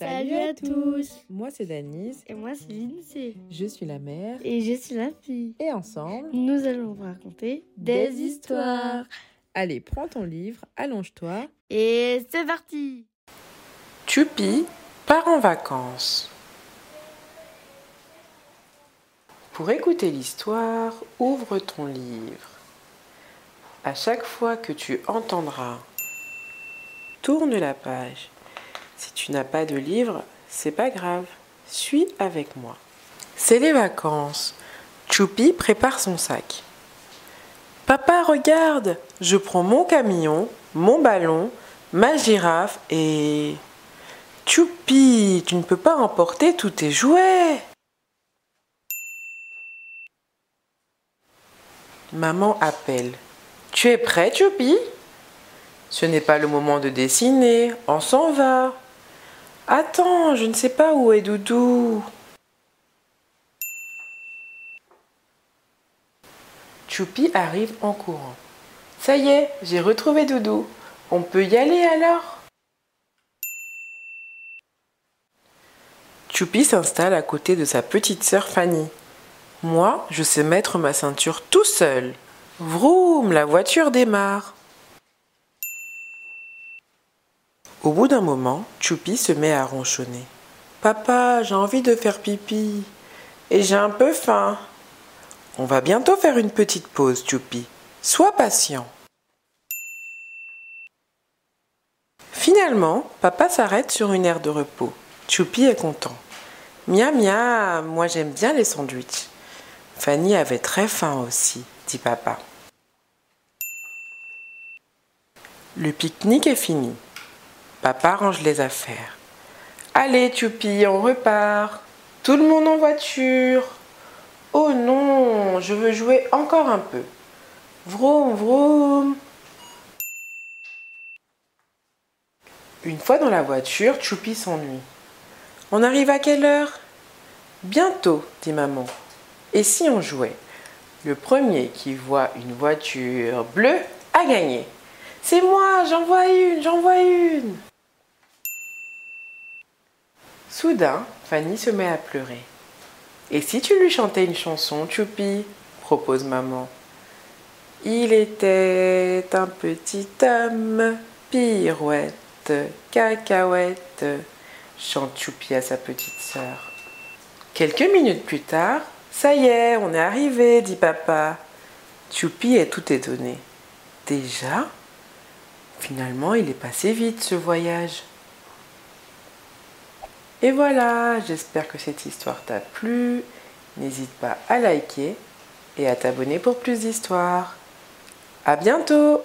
Salut à tous Moi c'est Danise. Et moi c'est Lindsay. Je suis la mère. Et je suis la fille. Et ensemble, nous allons vous raconter des, histoires. Allez, prends ton livre, allonge-toi. Et c'est parti Tupi part en vacances. Pour écouter l'histoire, ouvre ton livre. À chaque fois que tu entendras, tourne la page. Si tu n'as pas de livre, c'est pas grave. Suis avec moi. C'est les vacances. Choupi prépare son sac. Papa, regarde, je prends mon camion, mon ballon, ma girafe et... Choupi, tu ne peux pas emporter tous tes jouets. Maman appelle. Tu es prêt, Choupi? Ce n'est pas le moment de dessiner, on s'en va. Attends, je ne sais pas où est Doudou. Choupi arrive en courant. Ça y est, j'ai retrouvé Doudou. On peut y aller alors? Choupi s'installe à côté de sa petite sœur Fanny. Moi, je sais mettre ma ceinture tout seul. Vroom, la voiture démarre. Au bout d'un moment, Choupi se met à ronchonner. Papa, j'ai envie de faire pipi. Et j'ai un peu faim. On va bientôt faire une petite pause, Choupi. Sois patient. Finalement, papa s'arrête sur une aire de repos. Choupi est content. Miam miam, moi j'aime bien les sandwichs. Fanny avait très faim aussi, dit papa. Le pique-nique est fini. Papa range les affaires. Allez, Tupi, on repart. Tout le monde en voiture. Oh non, je veux jouer encore un peu. Vroom, vroom. Une fois dans la voiture, Choupi s'ennuie. On arrive à quelle heure? Bientôt, dit maman. Et si on jouait? Le premier qui voit une voiture bleue a gagné. C'est moi, j'en vois une, j'en vois une. Soudain, Fanny se met à pleurer. Et si tu lui chantais une chanson, Choupi propose maman. Il était un petit homme, pirouette, cacahuète, chante Choupi à sa petite sœur. Quelques minutes plus tard, ça y est, on est arrivé, dit papa. Choupi est tout étonné. Déjà Finalement, il est passé vite ce voyage. Et voilà, j'espère que cette histoire t'a plu. N'hésite pas à liker et à t'abonner pour plus d'histoires. À bientôt